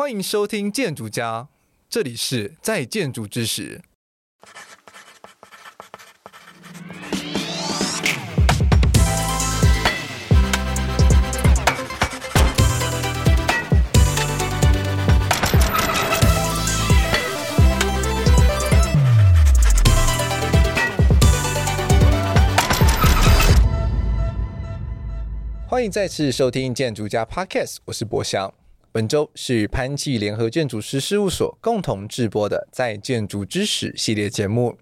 欢迎收听建筑家，这里是在建筑之时。欢迎再次收听建筑家 Podcast，我是博翔。本周是潘记联合建筑师事务所共同制播的《在建筑知识》系列节目，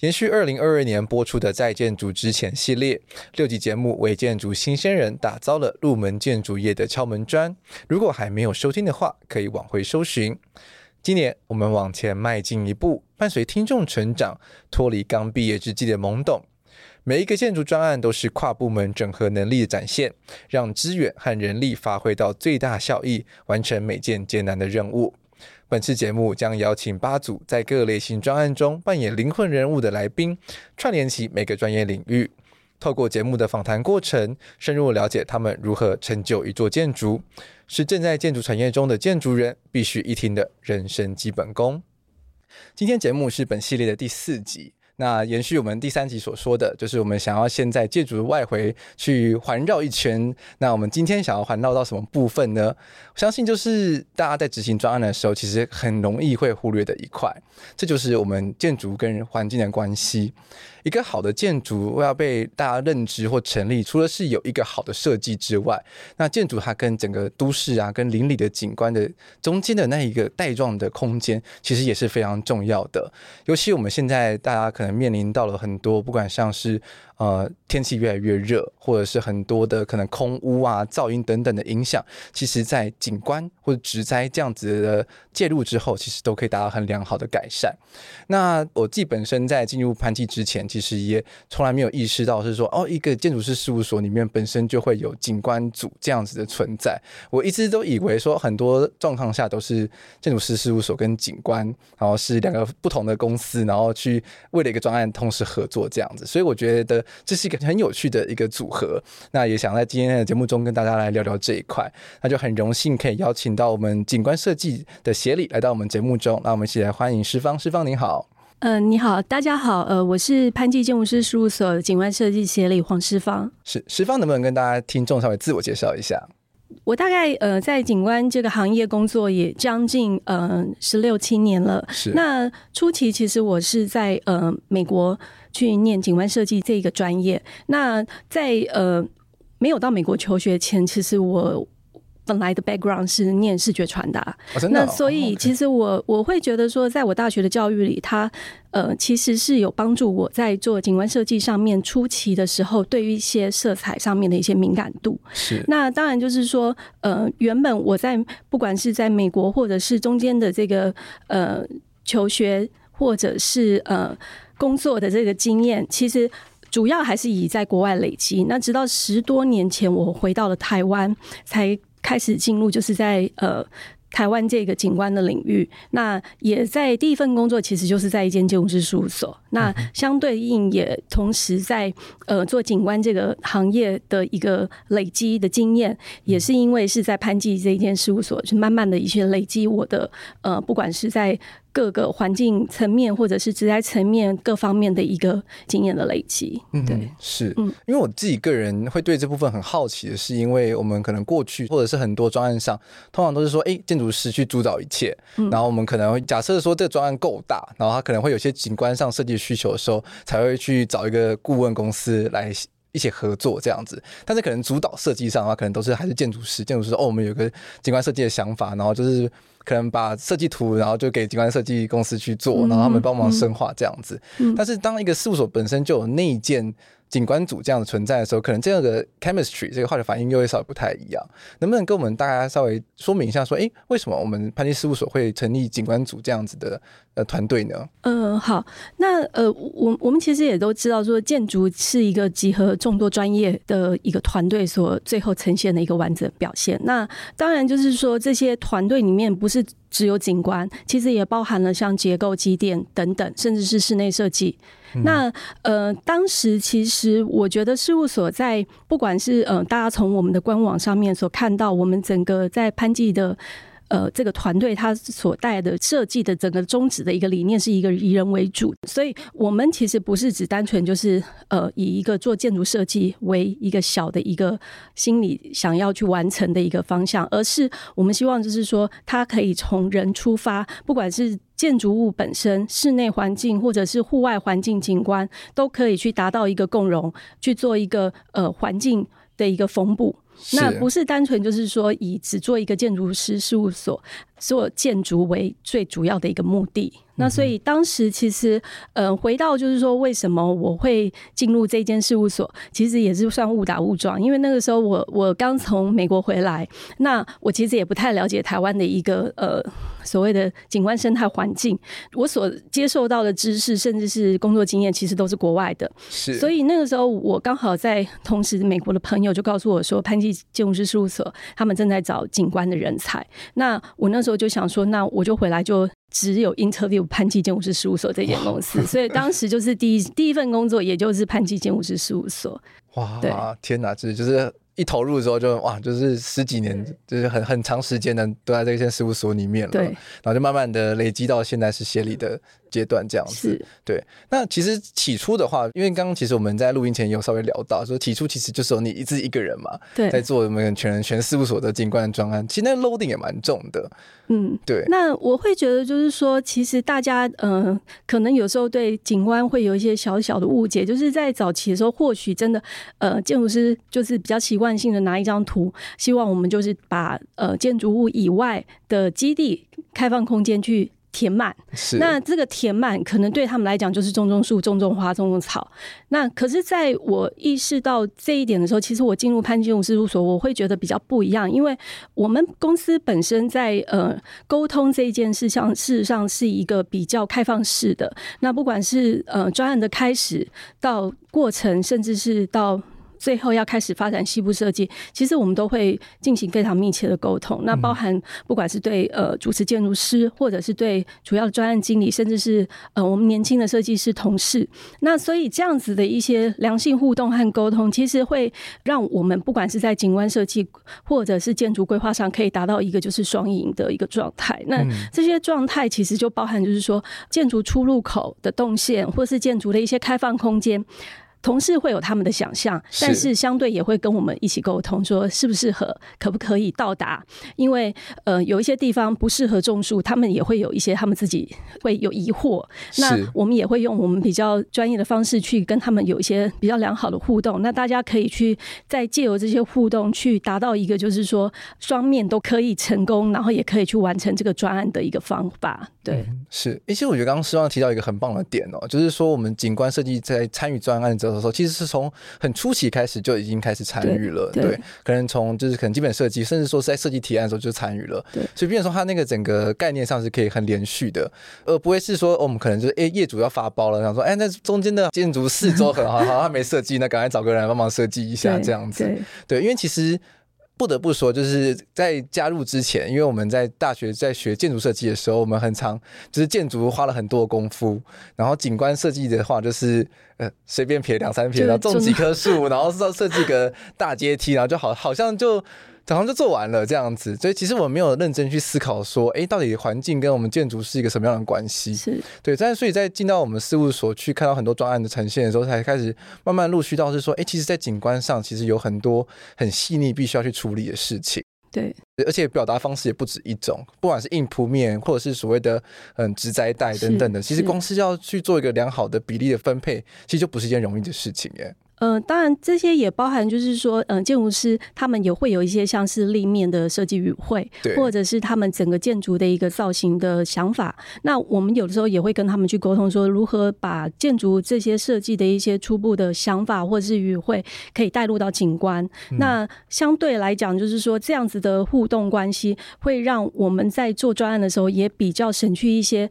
延续二零二二年播出的《在建筑之前》系列六集节目，为建筑新鲜人打造了入门建筑业的敲门砖。如果还没有收听的话，可以往回搜寻。今年我们往前迈进一步，伴随听众成长，脱离刚毕业之际的懵懂。每一个建筑专案都是跨部门整合能力的展现，让资源和人力发挥到最大效益，完成每件艰难的任务。本次节目将邀请八组在各类型专案中扮演灵魂人物的来宾，串联起每个专业领域，透过节目的访谈过程，深入了解他们如何成就一座建筑，是正在建筑产业中的建筑人必须一听的人生基本功。今天节目是本系列的第四集。那延续我们第三集所说的，就是我们想要现在建筑的外回去环绕一圈。那我们今天想要环绕到什么部分呢？我相信就是大家在执行专案的时候，其实很容易会忽略的一块，这就是我们建筑跟环境的关系。一个好的建筑要被大家认知或成立，除了是有一个好的设计之外，那建筑它跟整个都市啊、跟邻里的景观的中间的那一个带状的空间，其实也是非常重要的。尤其我们现在大家可能面临到了很多，不管像是。呃，天气越来越热，或者是很多的可能空污啊、噪音等等的影响，其实，在景观或者植栽这样子的介入之后，其实都可以达到很良好的改善。那我自己本身在进入潘记之前，其实也从来没有意识到是说，哦，一个建筑师事务所里面本身就会有景观组这样子的存在。我一直都以为说，很多状况下都是建筑师事务所跟景观，然后是两个不同的公司，然后去为了一个专案同时合作这样子。所以我觉得。这是一个很有趣的一个组合，那也想在今天的节目中跟大家来聊聊这一块，那就很荣幸可以邀请到我们景观设计的协理来到我们节目中，那我们一起来欢迎诗芳，诗芳您好，嗯、呃，你好，大家好，呃，我是潘记建筑师事务所景观设计协理黄诗芳，是诗芳，能不能跟大家听众稍微自我介绍一下？我大概呃在景观这个行业工作也将近呃十六七年了，是。那初期其实我是在呃美国。去念景观设计这一个专业。那在呃没有到美国求学前，其实我本来的 background 是念视觉传达。哦哦、那所以其实我我会觉得说，在我大学的教育里，它呃其实是有帮助我在做景观设计上面初期的时候，对于一些色彩上面的一些敏感度。是。那当然就是说，呃，原本我在不管是在美国或者是中间的这个呃求学，或者是呃。工作的这个经验，其实主要还是以在国外累积。那直到十多年前，我回到了台湾，才开始进入，就是在呃。台湾这个景观的领域，那也在第一份工作，其实就是在一间建筑师事务所。那相对应也同时在呃做景观这个行业的一个累积的经验，也是因为是在潘记这一间事务所，就慢慢的一些累积我的呃，不管是在各个环境层面或者是职业层面各方面的一个经验的累积。嗯，对，是，嗯，因为我自己个人会对这部分很好奇的是，因为我们可能过去或者是很多专案上，通常都是说，哎，建筑师去主导一切，然后我们可能会假设说这个专案够大，然后他可能会有些景观上设计需求的时候，才会去找一个顾问公司来一起合作这样子。但是可能主导设计上的话，可能都是还是建筑师，建筑师说哦，我们有个景观设计的想法，然后就是可能把设计图，然后就给景观设计公司去做，然后他们帮忙深化这样子。但是当一个事务所本身就有内建。景观组这样的存在的时候，可能这样的 chemistry 这个化学反应又会稍微不太一样。能不能跟我们大家稍微说明一下，说，哎，为什么我们潘金事务所会成立景观组这样子的呃团队呢？嗯、好，那呃，我我们其实也都知道，说建筑是一个集合众多专业的一个团队所最后呈现的一个完整表现。那当然就是说，这些团队里面不是只有景观，其实也包含了像结构、机电等等，甚至是室内设计。那呃，当时其实我觉得事务所在不管是呃，大家从我们的官网上面所看到，我们整个在潘记的呃这个团队他所带的设计的整个宗旨的一个理念是一个以人为主，所以我们其实不是只单纯就是呃以一个做建筑设计为一个小的一个心理想要去完成的一个方向，而是我们希望就是说它可以从人出发，不管是建筑物本身、室内环境或者是户外环境景观，都可以去达到一个共融，去做一个呃环境的一个缝补。那不是单纯就是说以只做一个建筑师事务所做建筑为最主要的一个目的。那所以当时其实，呃，回到就是说，为什么我会进入这间事务所？其实也是算误打误撞，因为那个时候我我刚从美国回来，那我其实也不太了解台湾的一个呃所谓的景观生态环境，我所接受到的知识甚至是工作经验，其实都是国外的。是，所以那个时候我刚好在同时，美国的朋友就告诉我说，潘记建筑师事务所他们正在找景观的人才。那我那时候就想说，那我就回来就。只有 interview 潘基建武师事务所这间公司，所以当时就是第一第一份工作，也就是潘基建武师事务所。哇，天哪，这就是一投入的时候就哇，就是十几年，就是很很长时间的都在这间事务所里面了。对，然后就慢慢的累积到现在是协理的阶段这样子，对。那其实起初的话，因为刚刚其实我们在录音前有稍微聊到，说起初其实就是有你自己一个人嘛，对，在做我们全人全事务所的景观专案，其实那个 loading 也蛮重的，嗯，对。那我会觉得就是说，其实大家嗯、呃，可能有时候对景观会有一些小小的误解，就是在早期的时候，或许真的呃，建筑师就是比较习惯性的拿一张图，希望我们就是把呃建筑物以外的基地开放空间去。填满，是那这个填满可能对他们来讲就是种种树、种种花、种种草。那可是，在我意识到这一点的时候，其实我进入潘建筑事务所，我会觉得比较不一样，因为我们公司本身在呃沟通这一件事上，事实上是一个比较开放式的。那不管是呃专案的开始到过程，甚至是到。最后要开始发展西部设计，其实我们都会进行非常密切的沟通。那包含不管是对呃主持建筑师，或者是对主要的专案经理，甚至是呃我们年轻的设计师同事。那所以这样子的一些良性互动和沟通，其实会让我们不管是在景观设计或者是建筑规划上，可以达到一个就是双赢的一个状态。那这些状态其实就包含就是说建筑出入口的动线，或是建筑的一些开放空间。同事会有他们的想象，但是相对也会跟我们一起沟通，说适不适合，可不可以到达？因为呃，有一些地方不适合种树，他们也会有一些他们自己会有疑惑。那我们也会用我们比较专业的方式去跟他们有一些比较良好的互动。那大家可以去再借由这些互动，去达到一个就是说双面都可以成功，然后也可以去完成这个专案的一个方法。对，嗯、是。其实我觉得刚刚诗望提到一个很棒的点哦，就是说我们景观设计在参与专案之后。的时候，其实是从很初期开始就已经开始参与了，对，对，可能从就是可能基本设计，甚至说是在设计提案的时候就参与了，对，所以变成说它那个整个概念上是可以很连续的，而不会是说我们可能就是哎业主要发包了，然后说哎那中间的建筑四周很好，好像没设计，那赶快找个人来帮忙设计一下 这样子，对，对，因为其实。不得不说，就是在加入之前，因为我们在大学在学建筑设计的时候，我们很常就是建筑花了很多功夫，然后景观设计的话，就是呃随便撇两三撇，然后种几棵树，然后设设计个大阶梯，然后就好好像就。早上就做完了这样子，所以其实我们没有认真去思考说，哎，到底环境跟我们建筑是一个什么样的关系？是对，但是所以在进到我们事务所去看到很多专案的呈现的时候，才开始慢慢陆续到是说，哎，其实，在景观上其实有很多很细腻必须要去处理的事情。对，而且表达方式也不止一种，不管是硬铺面或者是所谓的嗯植栽带等等的，其实公司要去做一个良好的比例的分配，其实就不是一件容易的事情耶。呃，当然这些也包含，就是说，嗯、呃，建筑师他们也会有一些像是立面的设计语汇，或者是他们整个建筑的一个造型的想法。那我们有的时候也会跟他们去沟通，说如何把建筑这些设计的一些初步的想法或者是语汇可以带入到景观。嗯、那相对来讲，就是说这样子的互动关系，会让我们在做专案的时候也比较省去一些。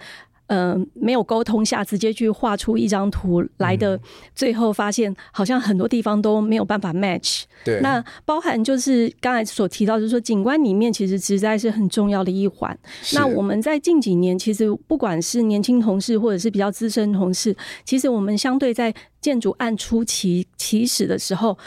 嗯、呃，没有沟通下，直接去画出一张图来的，最后发现好像很多地方都没有办法 match。对，那包含就是刚才所提到，就是说景观里面其实实在是很重要的一环。那我们在近几年，其实不管是年轻同事或者是比较资深同事，其实我们相对在建筑案初期起始的时候。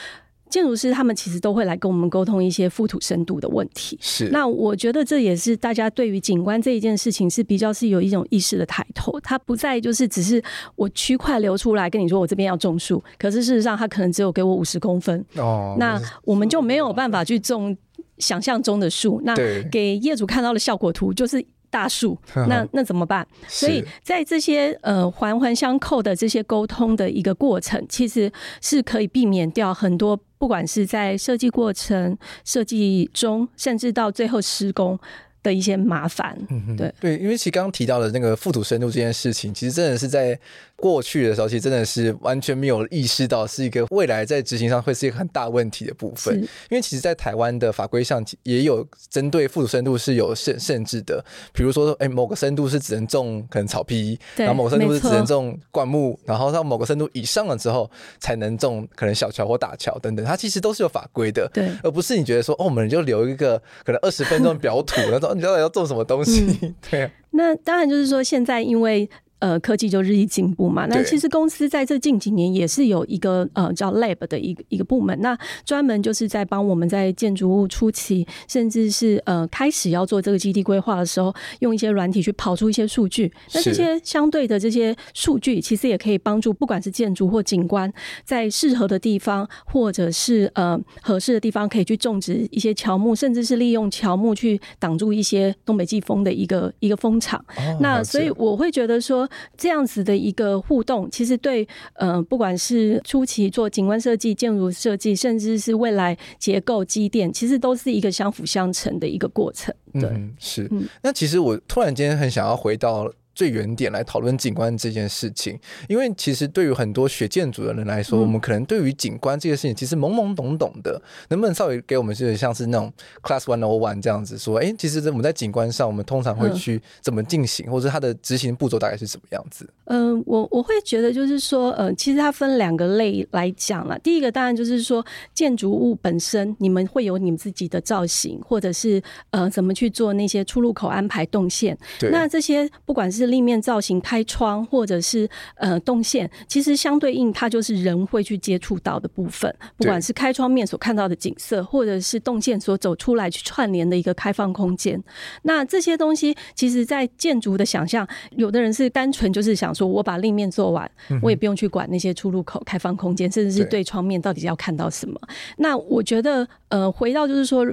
建筑师他们其实都会来跟我们沟通一些覆土深度的问题。是，那我觉得这也是大家对于景观这一件事情是比较是有一种意识的抬头，它不再就是只是我区块留出来跟你说我这边要种树，可是事实上它可能只有给我五十公分哦，那我们就没有办法去种想象中的树，那给业主看到的效果图就是。大树，那那怎么办？所以在这些呃环环相扣的这些沟通的一个过程，其实是可以避免掉很多，不管是在设计过程、设计中，甚至到最后施工的一些麻烦。嗯，对对，因为其实刚刚提到的那个覆土深度这件事情，其实真的是在。过去的时候，其实真的是完全没有意识到是一个未来在执行上会是一个很大问题的部分。因为其实，在台湾的法规上也有针对覆土深度是有限限制的，比如说，哎，某个深度是只能种可能草皮，然后某个深度是只能种灌木，然后到某个深度以上了之后才能种可能小桥或大桥等等，它其实都是有法规的，对，而不是你觉得说，哦，我们就留一个可能二十分钟表土，然后你到底要种什么东西？嗯、对、啊。那当然就是说，现在因为。呃，科技就日益进步嘛。那其实公司在这近几年也是有一个呃叫 Lab 的一个一个部门，那专门就是在帮我们在建筑物初期，甚至是呃开始要做这个基地规划的时候，用一些软体去跑出一些数据。那这些相对的这些数据，其实也可以帮助不管是建筑或景观，在适合的地方或者是呃合适的地方，可以去种植一些乔木，甚至是利用乔木去挡住一些东北季风的一个一个风场。哦，那所以我会觉得说。这样子的一个互动，其实对呃，不管是初期做景观设计、建筑设计，甚至是未来结构机电，其实都是一个相辅相成的一个过程。对，嗯、是。嗯、那其实我突然间很想要回到。最原点来讨论景观这件事情，因为其实对于很多学建筑的人来说，嗯、我们可能对于景观这件事情其实懵懵懂懂的。能不能稍微给我们就是像是那种 Class One O One 这样子说？哎、欸，其实我们在景观上，我们通常会去怎么进行，嗯、或者它的执行步骤大概是什么样子？嗯、呃，我我会觉得就是说，呃，其实它分两个类来讲了。第一个当然就是说，建筑物本身，你们会有你们自己的造型，或者是呃，怎么去做那些出入口安排动线。对，那这些不管是立面造型、开窗或者是呃动线，其实相对应它就是人会去接触到的部分。不管是开窗面所看到的景色，或者是动线所走出来去串联的一个开放空间。那这些东西，其实在建筑的想象，有的人是单纯就是想说，我把立面做完，我也不用去管那些出入口、开放空间，甚至是对窗面到底要看到什么。那我觉得，呃，回到就是说，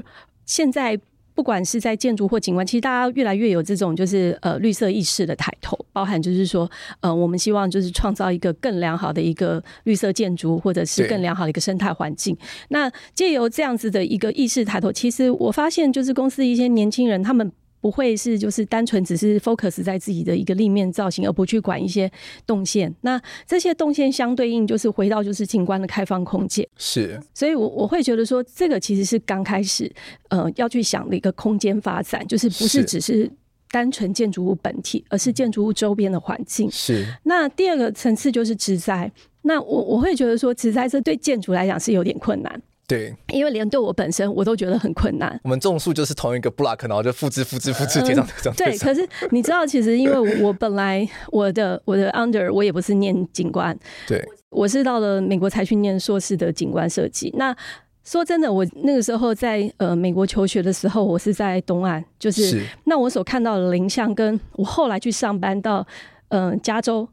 现在。不管是在建筑或景观，其实大家越来越有这种就是呃绿色意识的抬头，包含就是说呃我们希望就是创造一个更良好的一个绿色建筑，或者是更良好的一个生态环境。那借由这样子的一个意识抬头，其实我发现就是公司一些年轻人他们。不会是就是单纯只是 focus 在自己的一个立面造型，而不去管一些动线。那这些动线相对应就是回到就是景观的开放空间。是，所以我我会觉得说，这个其实是刚开始呃要去想的一个空间发展，就是不是只是单纯建筑物本体，而是建筑物周边的环境。是。那第二个层次就是植栽。那我我会觉得说，植栽这对建筑来讲是有点困难。对，因为连对我本身我都觉得很困难。我们种树就是同一个 block，然后就复制、复制、复制贴上贴上。对，可是你知道，其实因为我本来我的我的 under 我也不是念景观，对，我是到了美国才去念硕士的景观设计。那说真的，我那个时候在呃美国求学的时候，我是在东岸，就是，是那我所看到的林相，跟我后来去上班到嗯、呃、加州。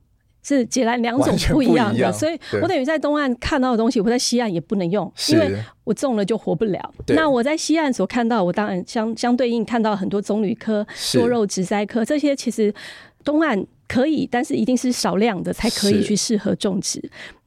是截然两种不一样的，样所以我等于在东岸看到的东西，我在西岸也不能用，因为我种了就活不了。那我在西岸所看到，我当然相相对应看到很多棕榈科、多肉植栽科这些，其实东岸可以，但是一定是少量的才可以去适合种植。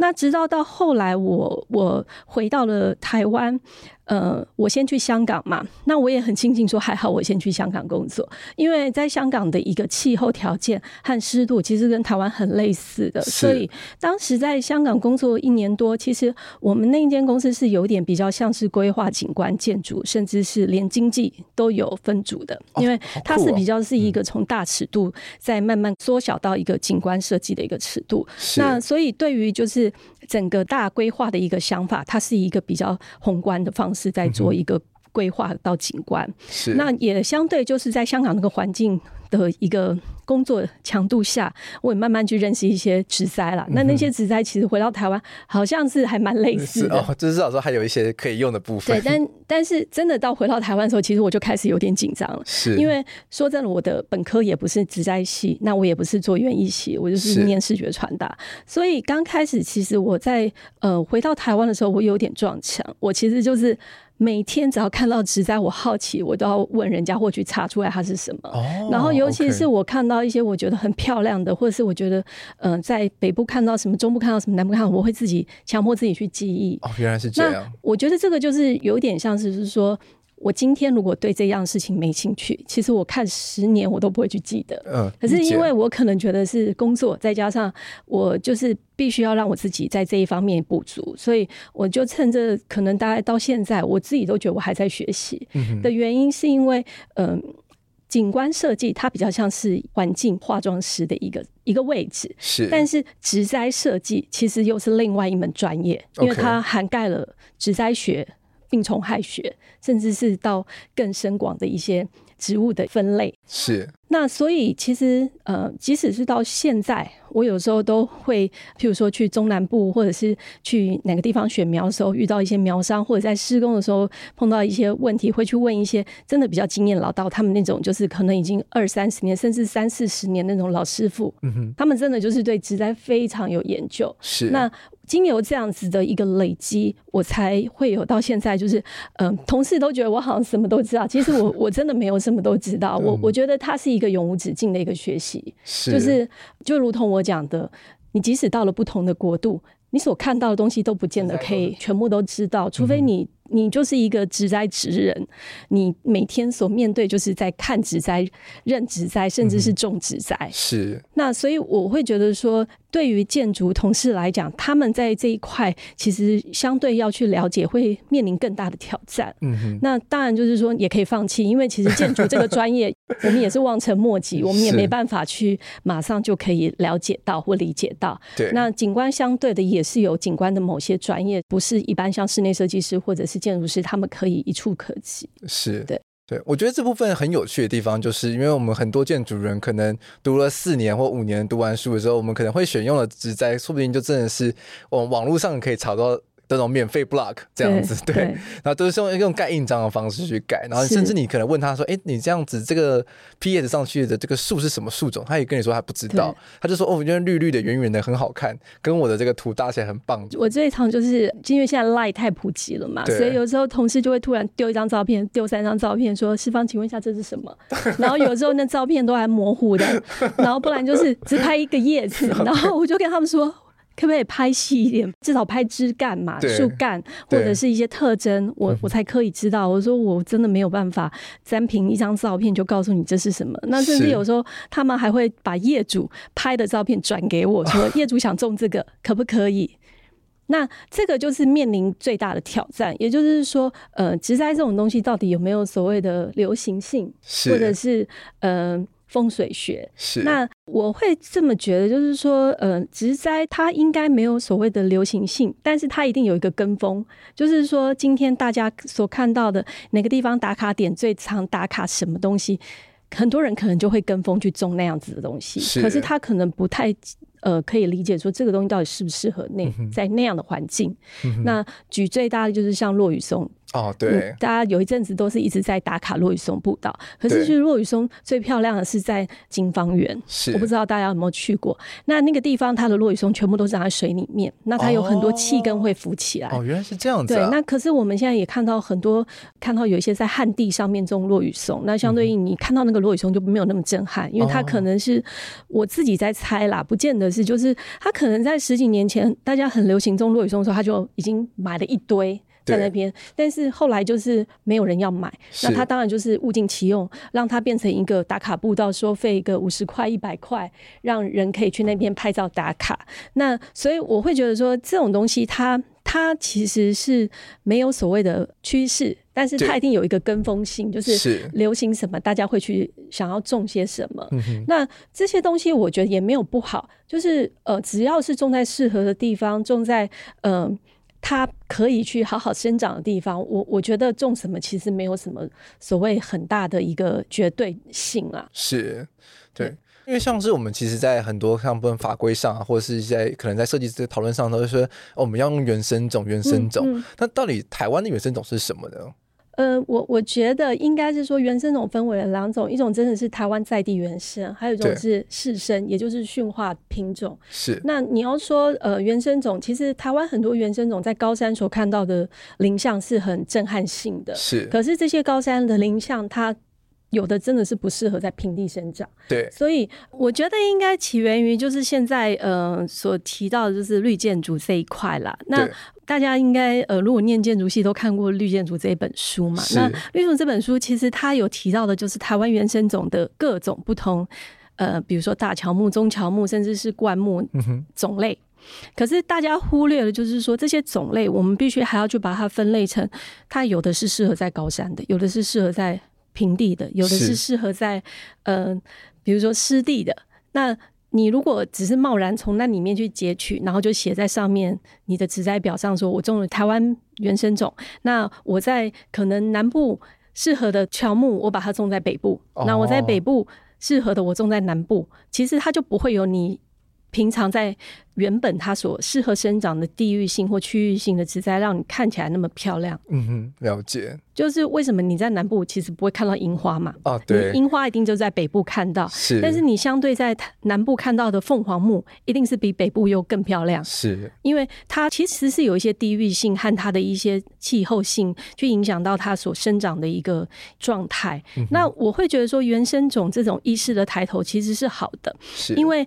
那直到到后来我，我我回到了台湾。呃，我先去香港嘛，那我也很庆幸说，还好我先去香港工作，因为在香港的一个气候条件和湿度其实跟台湾很类似的，所以当时在香港工作一年多，其实我们那一间公司是有点比较像是规划景观建筑，甚至是连经济都有分组的，因为它是比较是一个从大尺度再慢慢缩小到一个景观设计的一个尺度，那所以对于就是整个大规划的一个想法，它是一个比较宏观的方式。在做一个规划到景观。是，那也相对就是在香港那个环境的一个工作强度下，我也慢慢去认识一些植栽了。那那些植栽其实回到台湾，好像是还蛮类似的，哦，就是至少说还有一些可以用的部分。对，但但是真的到回到台湾的时候，其实我就开始有点紧张了，是因为说真的，我的本科也不是植栽系，那我也不是做园艺系，我就是念视觉传达。所以刚开始，其实我在呃回到台湾的时候，我有点撞墙。我其实就是。每天只要看到植栽，我好奇，我都要问人家或去查出来它是什么。Oh, 然后，尤其是我看到一些我觉得很漂亮的，或者是我觉得，嗯、呃，在北部看到什么，中部看到什么，南部看到，我会自己强迫自己去记忆。哦，oh, 原来是这样。我觉得这个就是有点像是，是说。我今天如果对这样事情没兴趣，其实我看十年我都不会去记得。嗯，可是因为我可能觉得是工作，再加上我就是必须要让我自己在这一方面补足，所以我就趁着可能大概到现在，我自己都觉得我还在学习。的原因，是因为嗯，景观设计它比较像是环境化妆师的一个一个位置，是，但是植栽设计其实又是另外一门专业，因为它涵盖了植栽学。病虫害学，甚至是到更深广的一些植物的分类。是。那所以其实呃，即使是到现在，我有时候都会，譬如说去中南部，或者是去哪个地方选苗的时候，遇到一些苗商，或者在施工的时候碰到一些问题，会去问一些真的比较经验老道，他们那种就是可能已经二三十年，甚至三四十年那种老师傅。嗯哼，他们真的就是对植栽非常有研究。是。那经由这样子的一个累积，我才会有到现在，就是嗯、呃，同事都觉得我好像什么都知道，其实我 我真的没有什么都知道。我我觉得它是一个永无止境的一个学习，是就是就如同我讲的，你即使到了不同的国度，你所看到的东西都不见得可以全部都知道，除非你。你就是一个植栽职人，你每天所面对就是在看植栽、认植栽，甚至是种植栽。嗯、是。那所以我会觉得说，对于建筑同事来讲，他们在这一块其实相对要去了解，会面临更大的挑战。嗯哼。那当然就是说，也可以放弃，因为其实建筑这个专业，我们也是望尘莫及，我们也没办法去马上就可以了解到或理解到。对。那景观相对的也是有景观的某些专业，不是一般像室内设计师或者是。建筑师他们可以一触可及，是对对。我觉得这部分很有趣的地方，就是因为我们很多建筑人可能读了四年或五年，读完书的时候，我们可能会选用了植栽，说不定就真的是我们网络上可以找到。这种免费 block 这样子，对，对，然后都是用用盖印章的方式去盖，然后甚至你可能问他说：“哎，你这样子这个 PS 上去的这个树是什么树种？”他也跟你说他不知道，他就说：“哦，我觉得绿绿的、圆圆的很好看，跟我的这个图搭起来很棒。”我这一场就是因为现在 Line 太普及了嘛，所以有时候同事就会突然丢一张照片，丢三张照片，说：“世芳，请问一下这是什么？” 然后有时候那照片都还模糊的，然后不然就是只拍一个叶子，然后我就跟他们说。可不可以拍细一点？至少拍枝干嘛，树干或者是一些特征，我我才可以知道。我说我真的没有办法单凭一张照片就告诉你这是什么。那甚至有时候他们还会把业主拍的照片转给我说，业主想种这个可不可以？那这个就是面临最大的挑战，也就是说，呃，植栽这种东西到底有没有所谓的流行性，或者是呃。风水学。是，那我会这么觉得，就是说，呃，植栽它应该没有所谓的流行性，但是它一定有一个跟风，就是说，今天大家所看到的哪个地方打卡点最常打卡什么东西，很多人可能就会跟风去种那样子的东西，是，可是他可能不太呃可以理解说这个东西到底适不适合那在那样的环境。嗯、那举最大的就是像落雨松。哦，对、嗯，大家有一阵子都是一直在打卡落羽松步道，可是其实落羽松最漂亮的是在金芳园，是我不知道大家有没有去过。那那个地方它的落羽松全部都长在水里面，那它有很多气根会浮起来。哦，原来是这样子、啊。对，那可是我们现在也看到很多，看到有一些在旱地上面种落羽松，那相对应你看到那个落羽松就没有那么震撼，嗯、因为它可能是我自己在猜啦，不见得是，就是它可能在十几年前大家很流行种落羽松的时候，它就已经买了一堆。在那边，但是后来就是没有人要买，那他当然就是物尽其用，让它变成一个打卡步道，收费一个五十块、一百块，让人可以去那边拍照打卡。那所以我会觉得说，这种东西它它其实是没有所谓的趋势，但是它一定有一个跟风性，就是流行什么，大家会去想要种些什么。那这些东西我觉得也没有不好，就是呃，只要是种在适合的地方，种在嗯。呃它可以去好好生长的地方，我我觉得种什么其实没有什么所谓很大的一个绝对性啊。是，对，对，因为像是我们其实，在很多像不论法规上啊，或者是在可能在设计这个讨论上，都是说我们要用原生种，原生种。嗯嗯、那到底台湾的原生种是什么呢？呃，我我觉得应该是说原生种分为了两种，一种真的是台湾在地原生，还有一种是试生，也就是驯化品种。是。那你要说呃原生种，其实台湾很多原生种在高山所看到的林相是很震撼性的。是。可是这些高山的林相，它有的真的是不适合在平地生长。对。所以我觉得应该起源于就是现在呃所提到的就是绿建筑这一块啦。那。大家应该呃，如果念建筑系都看过《绿建筑》这一本书嘛？那《绿建筑》这本书其实它有提到的，就是台湾原生种的各种不同，呃，比如说大乔木、中乔木，甚至是灌木种类。可是大家忽略了，就是说这些种类，我们必须还要去把它分类成，它有的是适合在高山的，有的是适合在平地的，有的是适合在呃，比如说湿地的。那你如果只是贸然从那里面去截取，然后就写在上面你的植栽表上，说我种了台湾原生种，那我在可能南部适合的乔木，我把它种在北部，那我在北部适合的我种在南部，其实它就不会有你平常在。原本它所适合生长的地域性或区域性的植栽，让你看起来那么漂亮。嗯哼，了解。就是为什么你在南部其实不会看到樱花嘛？啊，对，樱花一定就在北部看到。是，但是你相对在南部看到的凤凰木，一定是比北部又更漂亮。是，因为它其实是有一些地域性和它的一些气候性，去影响到它所生长的一个状态。嗯。那我会觉得说，原生种这种意识的抬头其实是好的，是因为。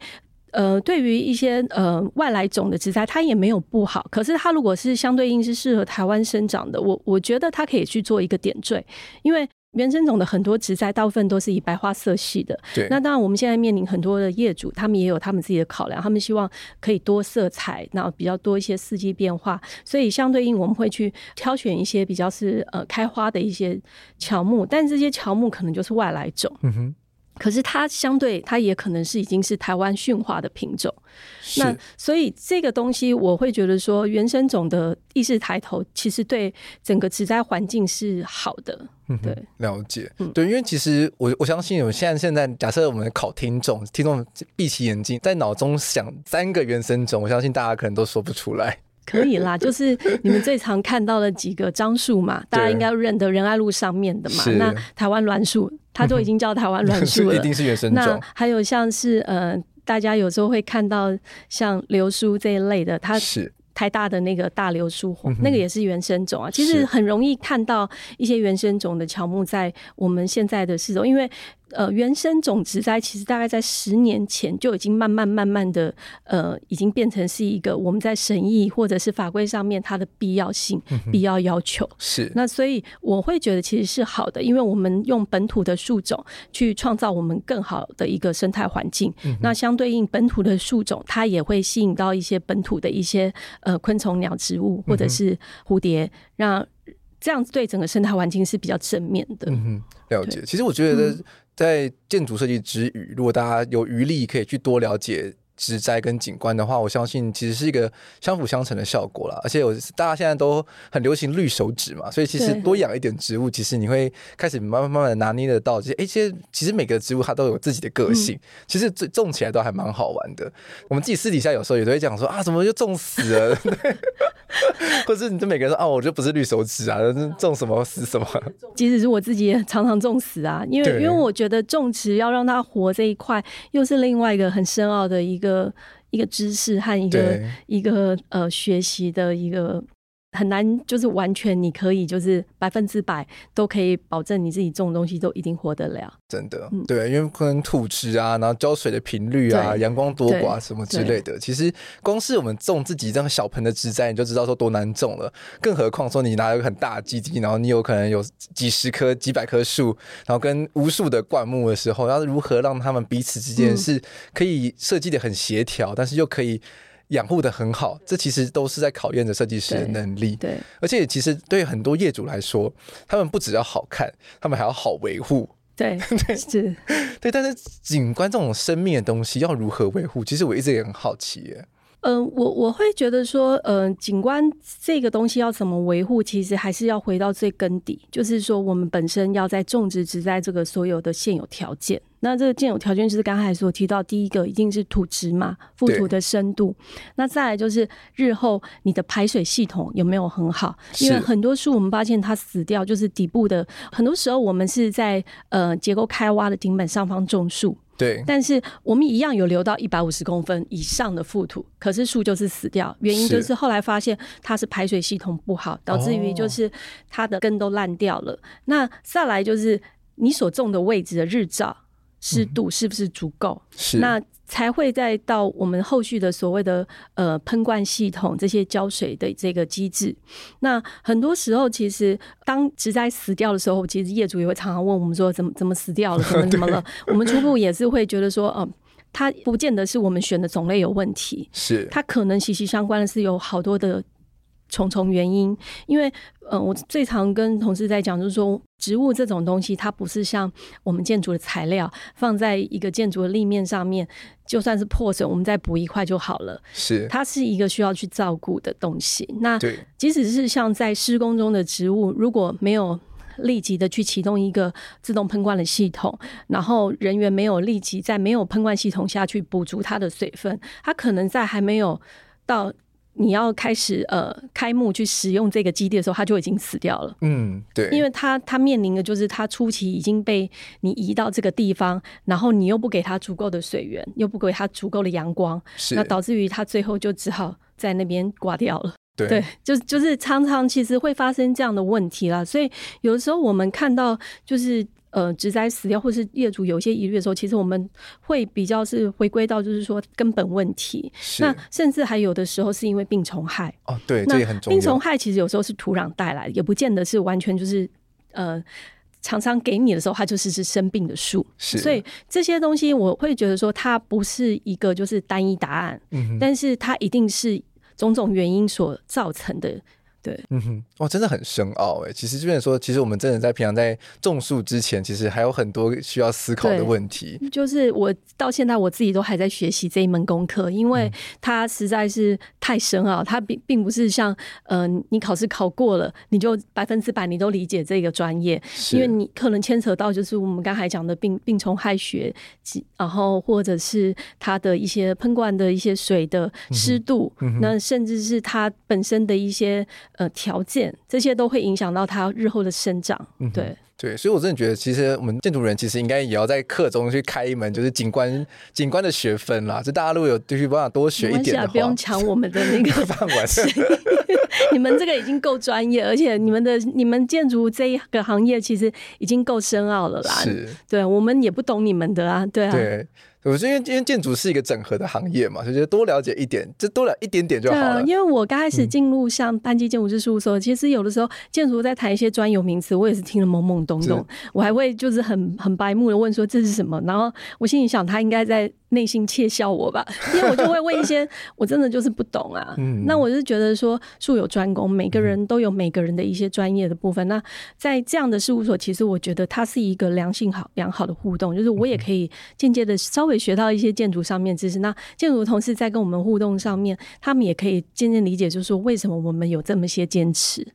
呃，对于一些呃外来种的植栽，它也没有不好。可是它如果是相对应是适合台湾生长的，我我觉得它可以去做一个点缀，因为原生种的很多植栽大部分都是以白花色系的。对。那当然，我们现在面临很多的业主，他们也有他们自己的考量，他们希望可以多色彩，然后比较多一些四季变化。所以相对应，我们会去挑选一些比较是呃开花的一些乔木，但这些乔木可能就是外来种。嗯哼。可是它相对，它也可能是已经是台湾驯化的品种。那所以这个东西，我会觉得说，原生种的意识抬头，其实对整个植栽环境是好的。嗯对，嗯、了解。对，因为其实我我相信，我现在现在假设我们考听众，听众闭起眼睛，在脑中想三个原生种，我相信大家可能都说不出来。可以啦，就是你们最常看到的几个樟树嘛，大家应该认得仁爱路上面的嘛。那台湾栾树，它都已经叫台湾栾树了，一定是原生种。那还有像是呃，大家有时候会看到像流苏这一类的，它是台大的那个大流苏红，那个也是原生种啊。其实很容易看到一些原生种的乔木在我们现在的市中，因为。呃，原生种植栽其实大概在十年前就已经慢慢慢慢的，呃，已经变成是一个我们在审议或者是法规上面它的必要性、嗯、必要要求。是。那所以我会觉得其实是好的，因为我们用本土的树种去创造我们更好的一个生态环境、嗯。那相对应本土的树种，它也会吸引到一些本土的一些呃昆虫、鸟、植物或者是蝴蝶，让、嗯、这样子对整个生态环境是比较正面的。嗯哼，了解。其实我觉得。在建筑设计之余，如果大家有余力，可以去多了解。植栽跟景观的话，我相信其实是一个相辅相成的效果啦。而且我大家现在都很流行绿手指嘛，所以其实多养一点植物，其实你会开始慢慢慢慢的拿捏得到这些。哎，其实其实每个植物它都有自己的个性，嗯、其实种种起来都还蛮好玩的。我们自己私底下有时候也都会讲说啊，怎么就种死了？或者你就每个人说啊，我就不是绿手指啊，种什么死什么。即使是我自己也常常种死啊，因为因为我觉得种植要让它活这一块，又是另外一个很深奥的一个。一个一个知识和一个一个呃学习的一个。很难，就是完全你可以就是百分之百都可以保证你自己种的东西都一定活得了。真的，嗯、对，因为可能土质啊，然后浇水的频率啊，阳光多寡什么之类的，其实光是我们种自己这样小盆的植栽，你就知道说多难种了。更何况说你拿一个很大的基地，然后你有可能有几十棵、几百棵树，然后跟无数的灌木的时候，要如何让他们彼此之间是可以设计的很协调，但是又可以。养护的很好，这其实都是在考验着设计师的能力。对，对，而且其实对很多业主来说，他们不只要好看，他们还要好维护。对，对，是，对。但是景观这种生命的东西要如何维护？其实我一直也很好奇耶。嗯、呃，我我会觉得说，嗯、呃，景观这个东西要怎么维护，其实还是要回到最根底，就是说我们本身要在种植植栽这个所有的现有条件。那这个现有条件就是刚才所提到，第一个一定是土质嘛，覆土的深度。那再来就是日后你的排水系统有没有很好？因为很多树我们发现它死掉，就是底部的很多时候我们是在呃结构开挖的顶板上方种树。对，但是我们一样有留到一百五十公分以上的覆土，可是树就是死掉，原因就是后来发现它是排水系统不好，导致于就是它的根都烂掉了。哦。那再来就是你所种的位置的日照湿度是不是足够？是那。才会再到我们后续的所谓的呃喷灌系统这些浇水的这个机制。那很多时候，其实当植栽死掉的时候，其实业主也会常常问我们说，怎么怎么死掉了，怎么怎么了？我们初步也是会觉得说，呃，它不见得是我们选的种类有问题，是它可能息息相关的是有好多的。重重原因，因为呃，我最常跟同事在讲，就是说，植物这种东西，它不是像我们建筑的材料，放在一个建筑的立面上面，就算是破损，我们再补一块就好了。是，它是一个需要去照顾的东西。那即使是像在施工中的植物，如果没有立即的去启动一个自动喷灌的系统，然后人员没有立即在没有喷灌系统下去补足它的水分，它可能在还没有到。你要开始呃开幕去使用这个基地的时候，它就已经死掉了。嗯，对，因为它它面临的就是它初期已经被你移到这个地方，然后你又不给它足够的水源，又不给它足够的阳光，那导致于它最后就只好在那边挂掉了。对，对，就就是常常其实会发生这样的问题啦。所以有的时候我们看到就是。呃，植栽死掉，或是业主有一些疑虑的时候，其实我们会比较是回归到就是说根本问题。那甚至还有的时候是因为病虫害哦，对，这也很重要。病虫害其实有时候是土壤带来的，也不见得是完全就是呃，常常给你的时候，它就是是生病的树。是，所以这些东西我会觉得说，它不是一个就是单一答案，嗯，但是它一定是种种原因所造成的。对，嗯哼，哇，真的很深奥哎。其实这边说，其实我们真的在平常在种树之前，其实还有很多需要思考的问题。就是我到现在我自己都还在学习这一门功课，因为它实在是太深奥。它并并不是像，嗯、呃，你考试考过了，你就百分之百你都理解这个专业，因为你可能牵扯到就是我们刚才讲的病病虫害学，然后或者是它的一些喷灌的一些水的湿度、嗯，那甚至是它本身的一些。呃，条件这些都会影响到它日后的生长，嗯、对对，所以我真的觉得，其实我们建筑人其实应该也要在课中去开一门就是景观景观的学分啦。就大家如果有继续办法多学一点的话，不用抢我们的那个 饭碗。你们这个已经够专业，而且你们的你们建筑这一个行业其实已经够深奥了啦。是，对，我们也不懂你们的啊，对啊。对我觉得因为因为建筑是一个整合的行业嘛，就觉得多了解一点，就多了一点点就好了。对，因为我刚开始进入像班级建筑师事务所，其实有的时候建筑在谈一些专有名词，我也是听得懵懵懂懂，我还会就是很很白目的问说这是什么，然后我心里想他应该在。内心窃笑我吧，因为我就会问一些 我真的就是不懂啊。嗯那我是觉得说术有专攻，每个人都有每个人的一些专业的部分。那在这样的事务所，其实我觉得它是一个良性好良好的互动，就是我也可以间接的稍微学到一些建筑上面知识。那建筑同事在跟我们互动上面，他们也可以渐渐理解，就是说为什么我们有这么些坚持，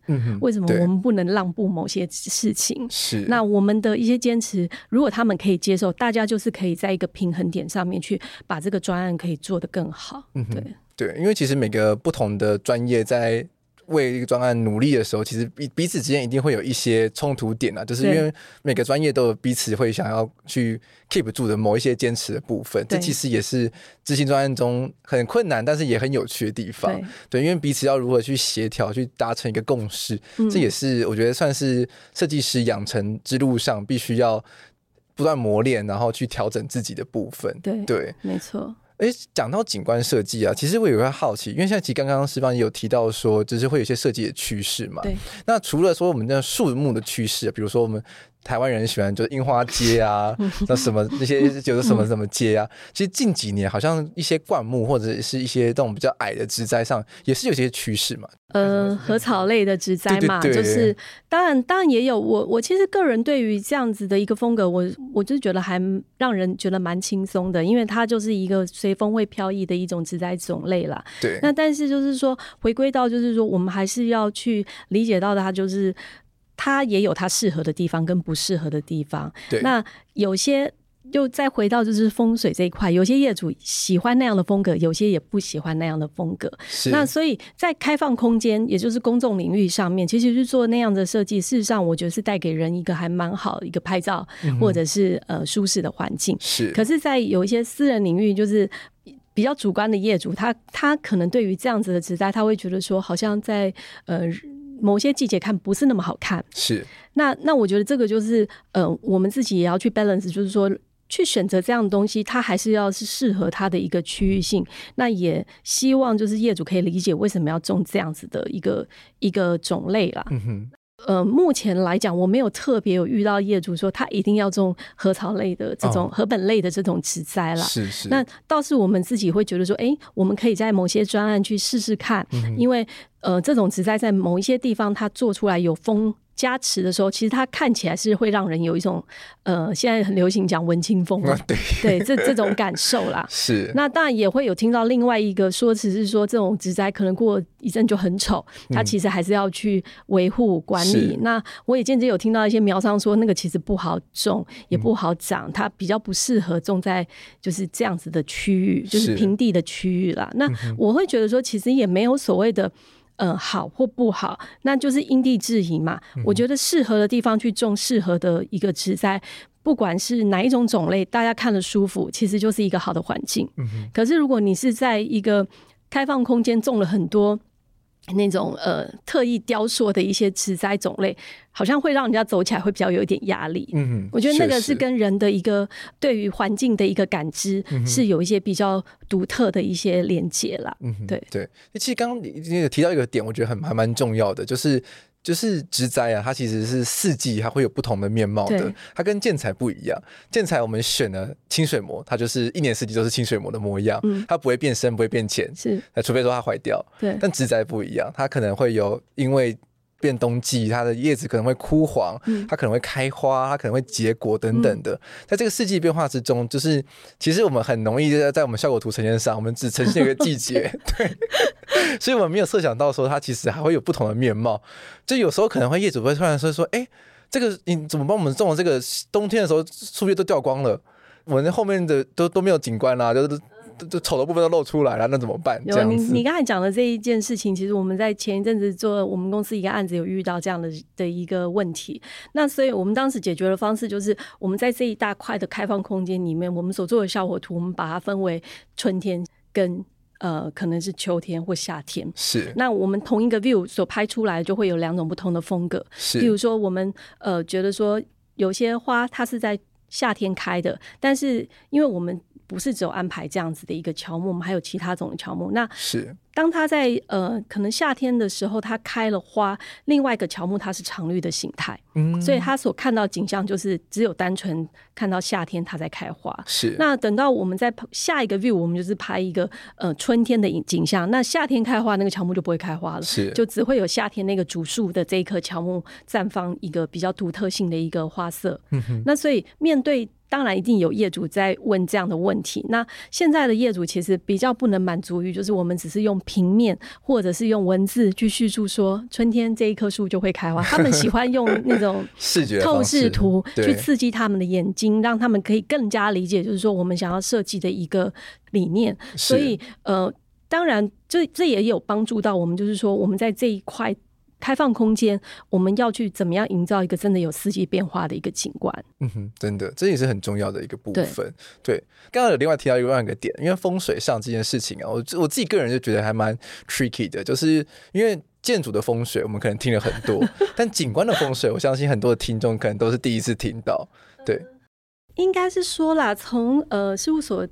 为什么我们不能让步某些事情。是那我们的一些坚持，如果他们可以接受，大家就是可以在一个平衡点上面去。去把这个专案可以做得更好。嗯，对对，因为其实每个不同的专业在为一个专案努力的时候，其实彼彼此之间一定会有一些冲突点啊，就是因为每个专业都有彼此会想要去 keep 住的某一些坚持的部分。这其实也是执行专案中很困难，但是也很有趣的地方。对，对，因为彼此要如何去协调，去达成一个共识，嗯，这也是我觉得算是设计师养成之路上必须要。不断磨练，然后去调整自己的部分。对对，没错。哎，讲到景观设计啊，其实我有个好奇，因为现在其实刚刚石方也有提到说，就是会有一些设计的趋势嘛。对。那除了说我们的树木的趋势，比如说我们台湾人喜欢就是樱花街啊，那什么那些就是什么什么街啊。其实近几年好像一些灌木或者是一些这种比较矮的植栽上，也是有些趋势嘛。呃，禾草类的植栽嘛，对对对就是当然当然也有。我我其实个人对于这样子的一个风格，我我就觉得还让人觉得蛮轻松的，因为它就是一个随风会飘逸的一种植栽种类啦。对。那但是就是说，回归到就是说，我们还是要去理解到它就是。它也有它适合的地方跟不适合的地方。对，那有些又再回到就是风水这一块，有些业主喜欢那样的风格，有些也不喜欢那样的风格。是。那所以在开放空间，也就是公众领域上面，其实是做那样的设计，事实上我觉得是带给人一个还蛮好一个拍照，嗯、或者是呃舒适的环境。是。可是，在有一些私人领域，就是比较主观的业主，他他可能对于这样子的植栽，他会觉得说，好像在呃。某些季节看不是那么好看，是。那那我觉得这个就是呃，我们自己也要去 balance，就是说去选择这样的东西，它还是要是适合它的一个区域性。那也希望就是业主可以理解为什么要种这样子的一个一个种类啦。嗯哼。呃，目前来讲，我没有特别有遇到业主说他一定要种禾草类的这种禾本类的这种植栽啦。是是。那倒是我们自己会觉得说，哎、欸，我们可以在某些专案去试试看，嗯、因为呃，这种植栽在某一些地方它做出来有风。加持的时候，其实它看起来是会让人有一种，呃，现在很流行讲文青风，对 对，这这种感受啦。是。那当然也会有听到另外一个说辞是说，这种植栽可能过一阵就很丑，它其实还是要去维护管理。嗯、那我也间接有听到一些苗商说，那个其实不好种，也不好长，嗯、它比较不适合种在就是这样子的区域，就是平地的区域啦。那我会觉得说，其实也没有所谓的。呃，好或不好，那就是因地制宜嘛。嗯、我觉得适合的地方去种适合的一个植栽，不管是哪一种种类，大家看了舒服，其实就是一个好的环境。嗯、可是如果你是在一个开放空间种了很多。那种呃特意雕塑的一些植栽种类，好像会让人家走起来会比较有一点压力。嗯，我觉得那个是跟人的一个对于环境的一个感知是有一些比较独特的一些连接啦。嗯，对对。其实刚刚你有提到一个点，我觉得很还蛮重要的，就是。就是植栽啊，它其实是四季它会有不同的面貌的，它跟建材不一样。建材我们选了清水模，它就是一年四季都是清水模的模样，嗯、它不会变深，不会变浅，是，除非说它坏掉。对，但植栽不一样，它可能会有因为。变冬季，它的叶子可能会枯黄，它可能会开花，它可能会结果等等的。在这个四季变化之中，就是其实我们很容易在在我们效果图呈现上，我们只呈现一个季节，对，所以我们没有设想到说它其实还会有不同的面貌。就有时候可能会业主会突然说说，哎，这个你怎么帮我们种的这个冬天的时候树叶都掉光了，我们后面的都都没有景观啦，就是。就丑的部分都露出来了，那怎么办？有你，你刚才讲的这一件事情，其实我们在前一阵子做我们公司一个案子，有遇到这样的的一个问题。那所以我们当时解决的方式就是，我们在这一大块的开放空间里面，我们所做的效果图，我们把它分为春天跟呃，可能是秋天或夏天。是。那我们同一个 view 所拍出来，就会有两种不同的风格。是。比如说，我们呃觉得说，有些花它是在夏天开的，但是因为我们不是只有安排这样子的一个乔木，我们还有其他种的乔木。那是。当它在呃，可能夏天的时候，它开了花。另外一个乔木它是常绿的形态，嗯，所以它所看到景象就是只有单纯看到夏天它在开花。是。那等到我们在下一个 view，我们就是拍一个呃春天的景象。那夏天开花那个乔木就不会开花了，是，就只会有夏天那个主树的这一棵乔木绽放一个比较独特性的一个花色。嗯哼。那所以面对，当然一定有业主在问这样的问题。那现在的业主其实比较不能满足于，就是我们只是用。平面或者是用文字去叙述说春天这一棵树就会开花，他们喜欢用那种 视觉透视图去刺激他们的眼睛，让他们可以更加理解，就是说我们想要设计的一个理念。所以呃，当然这这也有帮助到我们，就是说我们在这一块。开放空间，我们要去怎么样营造一个真的有四季变化的一个景观？嗯哼，真的，这也是很重要的一个部分。对，刚刚有另外提到一个另外一个点，因为风水上这件事情啊，我我自己个人就觉得还蛮 tricky 的，就是因为建筑的风水我们可能听了很多，但景观的风水，我相信很多的听众可能都是第一次听到。对，应该是说啦，从呃事务所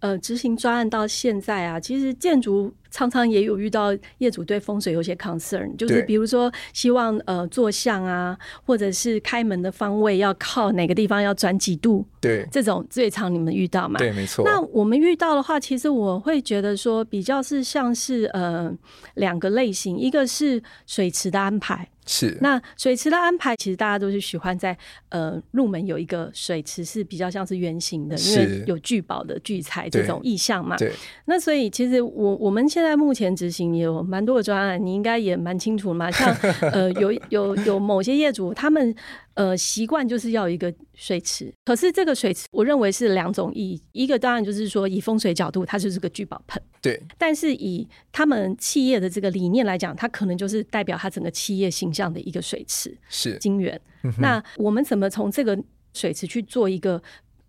呃执行专案到现在啊，其实建筑。常常也有遇到业主对风水有些 concern，就是比如说希望呃坐向啊，或者是开门的方位要靠哪个地方要转几度，对，这种最常你们遇到嘛？对，没错。那我们遇到的话，其实我会觉得说比较是像是呃两个类型，一个是水池的安排。是，那水池的安排，其实大家都是喜欢在呃入门有一个水池是比较像是圆形的，因为有聚宝的聚财这种意向嘛。对，那所以其实我我们现在目前执行也有蛮多的专案，你应该也蛮清楚嘛。像 呃有有有某些业主他们。呃，习惯就是要一个水池，可是这个水池，我认为是两种意义。一个当然就是说，以风水角度，它就是个聚宝盆。对。但是以他们企业的这个理念来讲，它可能就是代表它整个企业形象的一个水池。是。金源。那我们怎么从这个水池去做一个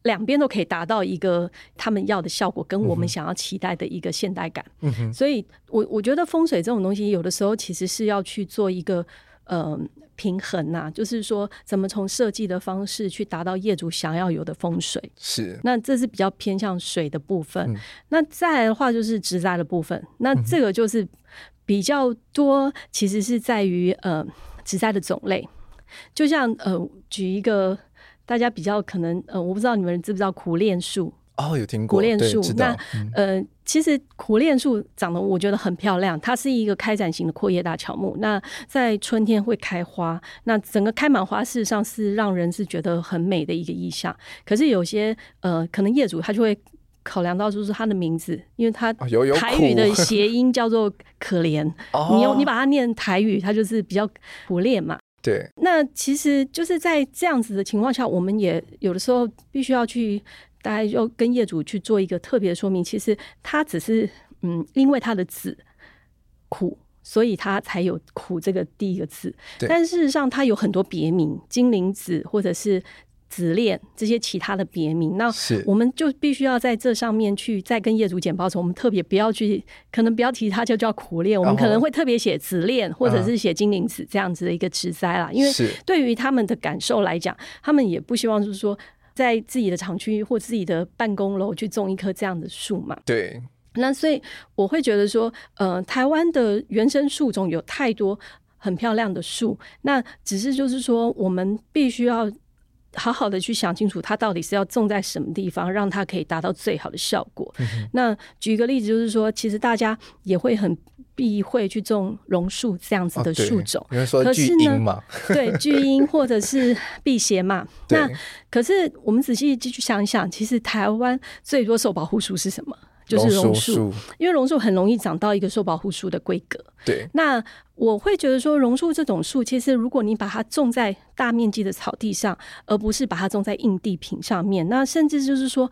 两边都可以达到一个他们要的效果，跟我们想要期待的一个现代感？嗯哼。所以我我觉得风水这种东西，有的时候其实是要去做一个呃。平衡呐、啊，就是说怎么从设计的方式去达到业主想要有的风水。是，那这是比较偏向水的部分。嗯、那再来的话就是植栽的部分。那这个就是比较多，其实是在于呃植栽的种类。就像呃举一个大家比较可能呃我不知道你们知不知道苦楝树。哦，有听过苦楝树。那、嗯、呃，其实苦楝树长得我觉得很漂亮，它是一个开展型的阔叶大乔木。那在春天会开花，那整个开满花，事实上是让人是觉得很美的一个意象。可是有些呃，可能业主他就会考量到，就是它的名字，因为它台语的谐音叫做可怜，哦、你用你把它念台语，它就是比较苦楝嘛。对。那其实就是在这样子的情况下，我们也有的时候必须要去。大家要跟业主去做一个特别的说明，其实它只是嗯，因为它的子苦，所以它才有苦这个第一个字。但事实上，它有很多别名，金灵子或者是紫链这些其他的别名。那我们就必须要在这上面去再跟业主简报时，我们特别不要去，可能不要提它就叫苦恋，我们可能会特别写紫链或者是写金鳞子这样子的一个植栽啦。因为对于他们的感受来讲，他们也不希望就是说。在自己的厂区或自己的办公楼去种一棵这样的树嘛？对。那所以我会觉得说，呃，台湾的原生树种有太多很漂亮的树，那只是就是说，我们必须要好好的去想清楚，它到底是要种在什么地方，让它可以达到最好的效果。嗯、那举一个例子，就是说，其实大家也会很。避讳去种榕树这样子的树种，因为说巨婴嘛，对，巨婴或者是辟邪嘛。那可是我们仔细继续想一想，其实台湾最多受保护树是什么？就是榕树，因为榕树很容易长到一个受保护树的规格。对，那我会觉得说，榕树这种树，其实如果你把它种在大面积的草地上，而不是把它种在硬地坪上面，那甚至就是说，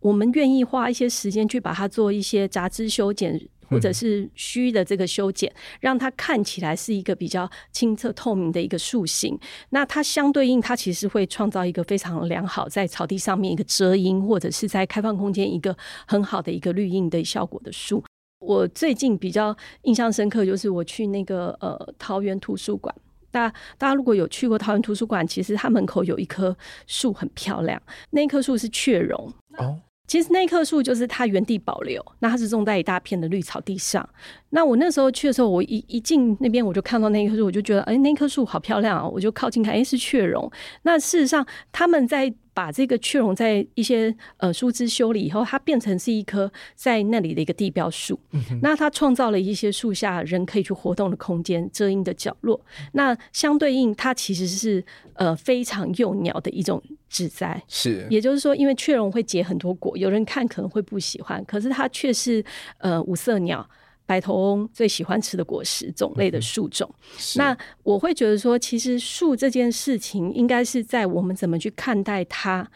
我们愿意花一些时间去把它做一些杂枝修剪。或者是虚的这个修剪，让它看起来是一个比较清澈透明的一个树形。那它相对应，它其实会创造一个非常良好在草地上面一个遮阴，或者是在开放空间一个很好的一个绿荫的效果的树。我最近比较印象深刻，就是我去那个呃桃园图书馆。大大家如果有去过桃园图书馆，其实它门口有一棵树很漂亮，那棵树是雀榕。哦。其实那棵树就是它原地保留，那它是种在一大片的绿草地上。那我那时候去的时候，我一一进那边我就看到那棵树，我就觉得，哎，那棵树好漂亮啊！我就靠近看，哎，是雀榕。那事实上，他们在把这个雀榕在一些呃树枝修理以后，它变成是一棵在那里的一个地标树。嗯、那它创造了一些树下人可以去活动的空间、遮阴的角落。那相对应，它其实是呃非常幼鸟的一种植栽。是，也就是说，因为雀榕会结很多果，有人看可能会不喜欢，可是它却是呃五色鸟。白头翁最喜欢吃的果实种类的树种，嗯，那我会觉得说，其实树这件事情应该是在我们怎么去看待它，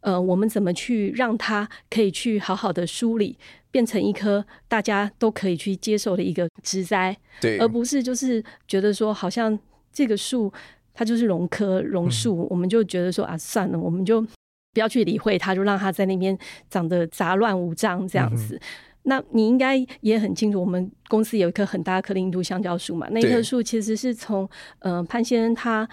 呃，我们怎么去让它可以去好好的梳理，变成一棵大家都可以去接受的一个植栽，对，而不是就是觉得说好像这个树它就是榕科榕树，嗯，我们就觉得说啊算了，我们就不要去理会它，就让它在那边长得杂乱无章这样子。嗯那你应该也很清楚，我们公司有一棵很大颗的印度香蕉树嘛？那棵树其实是从呃潘先生他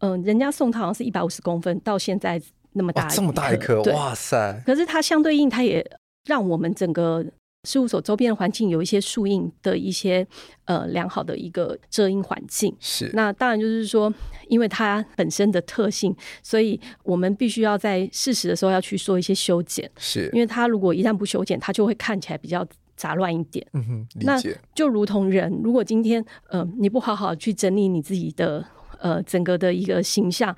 嗯、呃，人家送他好像是一百五十公分，到现在那么大一，这么大一棵，哇塞！可是它相对应，它也让我们整个事务所周边的环境有一些树荫的一些呃良好的一个遮阴环境。是，那当然就是说，因为它本身的特性，所以我们必须要在适时的时候要去做一些修剪。是，因为它如果一旦不修剪，它就会看起来比较杂乱一点。嗯哼，理解。那就如同人，如果今天呃你不好好去整理你自己的呃整个的一个形象。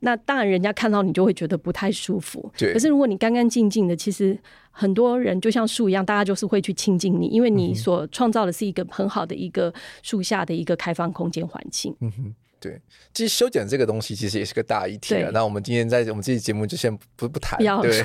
那当然，人家看到你就会觉得不太舒服。对。可是如果你干干净净的，其实很多人就像树一样，大家就是会去亲近你，因为你所创造的是一个很好的一个树下的一个开放空间环境。嗯哼。对，其实修剪这个东西其实也是个大议题了。那我们今天在我们这期节目就先不不谈，对，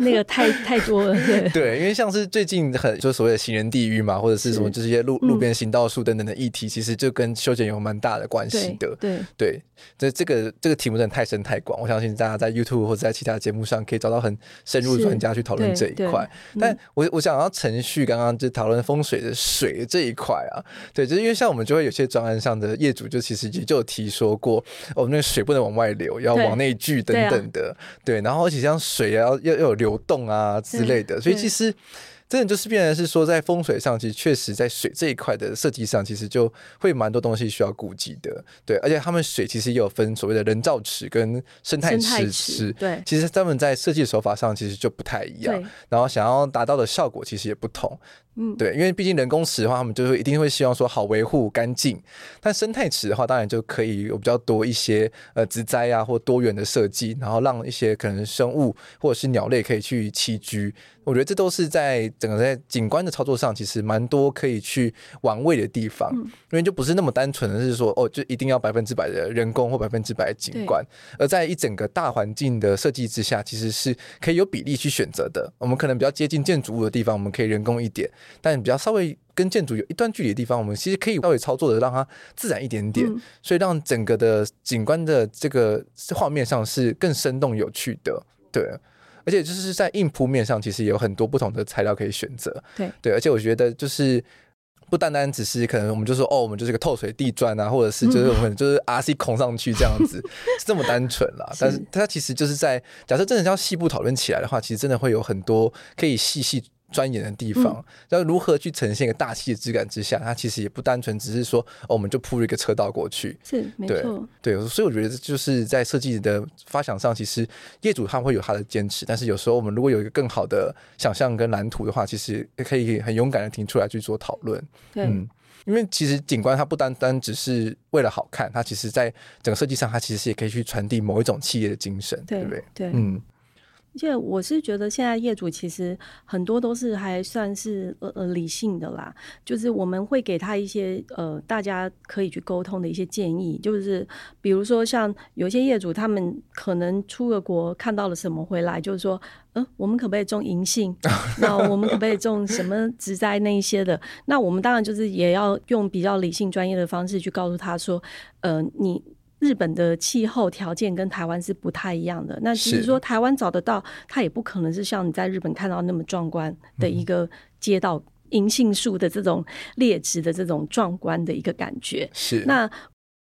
那个太太多了。对，对，因为像是最近很就是所谓的行人地狱嘛，或者是什么就是一些路路边行道树等等的议题，其实就跟修剪有蛮大的关系的。对对，这这个这个题目真的太深太广，我相信大家在 YouTube 或者在其他节目上可以找到很深入专家去讨论这一块。但我我想要程序刚刚就讨论风水的水这一块啊，对，就是因为像我们就会有些专案上的业主就其实也就。有提说过，哦，那个水不能往外流，要往内聚等等的，对，啊、对，然后而且像水要要要有流动啊之类的，所以其实。真的就是变成是说，在风水上，其实确实在水这一块的设计上，其实就会蛮多东西需要顾及的。对，而且他们水其实也有分所谓的人造池跟生态池，池。对，其实他们在设计手法上其实就不太一样。然后想要达到的效果其实也不同。嗯，对，因为毕竟人工池的话，他们就是一定会希望说好维护、干净。但生态池的话，当然就可以有比较多一些呃植栽啊或多元的设计，然后让一些可能生物或者是鸟类可以去栖居。我觉得这都是在整个在景观的操作上，其实蛮多可以去玩味的地方，因为就不是那么单纯的是说哦，就一定要百分之百的人工或百分之百的景观，而在一整个大环境的设计之下，其实是可以有比例去选择的。我们可能比较接近建筑物的地方，我们可以人工一点；但比较稍微跟建筑有一段距离的地方，我们其实可以稍微操作的让它自然一点点，所以让整个的景观的这个画面上是更生动有趣的，对。而且就是在硬铺面上，其实有很多不同的材料可以选择。对对，而且我觉得就是不单单只是可能我们就说哦，我们就是个透水地砖啊，或者是就是我们就是 RC 孔上去这样子，是这么单纯啦。但是它其实就是在假设真的要细部讨论起来的话，其实真的会有很多可以细细。钻研的地方，要如何去呈现一个大气的质感之下，它其实也不单纯只是说，哦，我们就铺一个车道过去，是没错，对，所以我觉得就是在设计的发想上，其实业主他会有他的坚持，但是有时候我们如果有一个更好的想象跟蓝图的话，其实也可以很勇敢的提出来去做讨论。对，嗯，因为其实景观它不单单只是为了好看，它其实在整个设计上，它其实也可以去传递某一种企业的精神，对，对不对？对，嗯。而且我是觉得现在业主其实很多都是还算是呃呃理性的啦，就是我们会给他一些呃大家可以去沟通的一些建议，就是比如说像有些业主他们可能出了国看到了什么回来，就是说，嗯、我们可不可以种银杏？那我们可不可以种什么植栽那一些的？那我们当然就是也要用比较理性专业的方式去告诉他说，呃，你。日本的气候条件跟台湾是不太一样的。那其实说台湾找得到，它也不可能是像你在日本看到那么壮观的一个街道，银杏树的这种劣质的这种壮观的一个感觉。是。那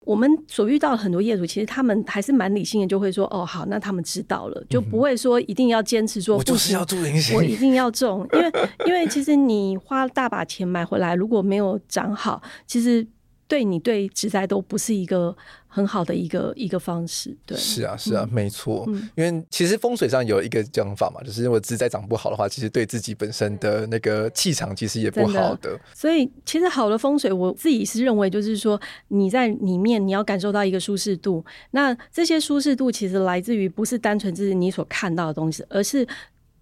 我们所遇到很多业主，其实他们还是蛮理性的，就会说：“哦，好，那他们知道了，就不会说一定要坚持说，我就是要种银杏，我一定要种。”因为 因为其实你花大把钱买回来，如果没有长好，其实。对你对植栽都不是一个很好的一个一个方式，对，是啊是啊，嗯、没错、嗯，因为其实风水上有一个讲法嘛，就是如果植栽长不好的话，其实对自己本身的那个气场其实也不好的。的所以其实好的风水，我自己是认为就是说你在里面你要感受到一个舒适度，那这些舒适度其实来自于不是单纯就是你所看到的东西，而是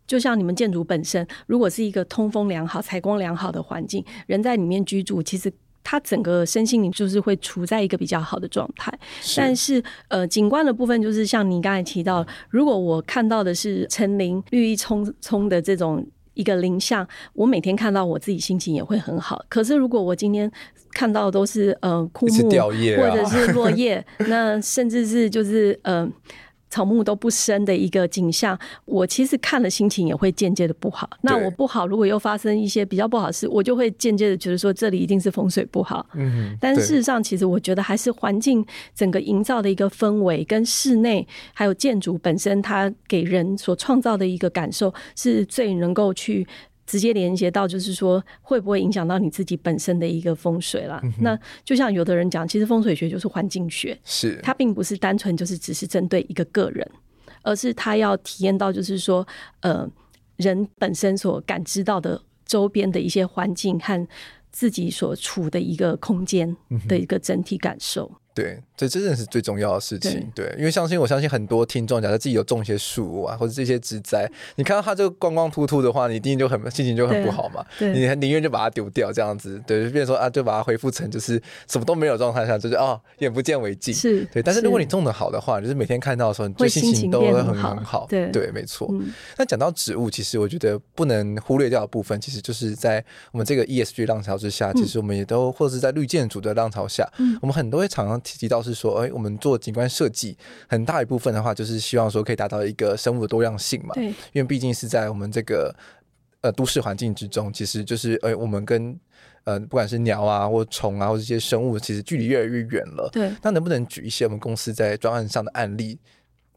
就像你们建筑本身，如果是一个通风良好、采光良好的环境，人在里面居住，其实。它整个身心灵就是会处在一个比较好的状态，但是呃，景观的部分就是像你刚才提到，如果我看到的是成林绿意葱葱的这种一个林像，我每天看到我自己心情也会很好。可是如果我今天看到的都是呃枯木或者是落叶，那甚至是就是呃。草木都不生的一个景象，我其实看了心情也会间接的不好。那我不好，如果又发生一些比较不好的事，我就会间接的觉得说这里一定是风水不好。嗯，但事实上，其实我觉得还是环境整个营造的一个氛围，跟室内还有建筑本身，它给人所创造的一个感受，是最能够去直接连接到就是说会不会影响到你自己本身的一个风水啦。嗯、那就像有的人讲，其实风水学就是环境学，是它并不是单纯就是只是针对一个个人，而是他要体验到就是说呃人本身所感知到的周边的一些环境和自己所处的一个空间的一个整体感受。嗯对，这真的是最重要的事情。对，对，因为相信我相信很多听众，假设自己有种一些树啊，或者这些植栽，你看到它这个光光秃秃的话，你一定就很心情就很不好嘛。对，你宁愿就把它丢掉，这样子，对，就变成说啊，就把它恢复成就是什么都没有状态下，就是哦，眼不见为净。是，对。但是如果你种的好的话，就是每天看到的时候，你就心情都会很很好。对，对，没错。嗯、那讲到植物，其实我觉得不能忽略掉的部分，其实就是在我们这个 ESG 浪潮之下，嗯、其实我们也都或者是在绿建筑的浪潮下，嗯、我们很多会常常提到是说，哎我们做景观设计，很大一部分的话，就是希望说可以达到一个生物的多样性嘛。对，因为毕竟是在我们这个呃都市环境之中，其实就是哎我们跟呃不管是鸟啊或虫啊或这些生物，其实距离越来越远了。对，那能不能举一些我们公司在专案上的案例？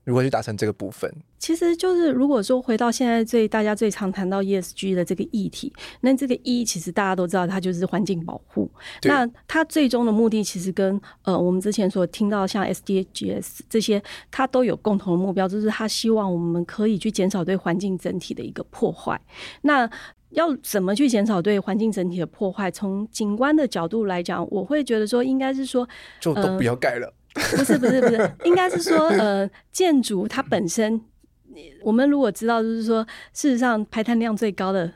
如何去达成这个部分？其实就是如果说回到现在最大家最常谈到 ESG 的这个议题，那这个 E 其实大家都知道，它就是环境保护。那它最终的目的其实跟呃我们之前所听到像 SDGs 这些，它都有共同的目标，就是它希望我们可以去减少对环境整体的一个破坏。那要怎么去减少对环境整体的破坏？从景观的角度来讲，我会觉得说应该是说，就都不要盖了。呃 不是不是不是，应该是说，呃，建筑它本身，我们如果知道，就是说，事实上排碳量最高的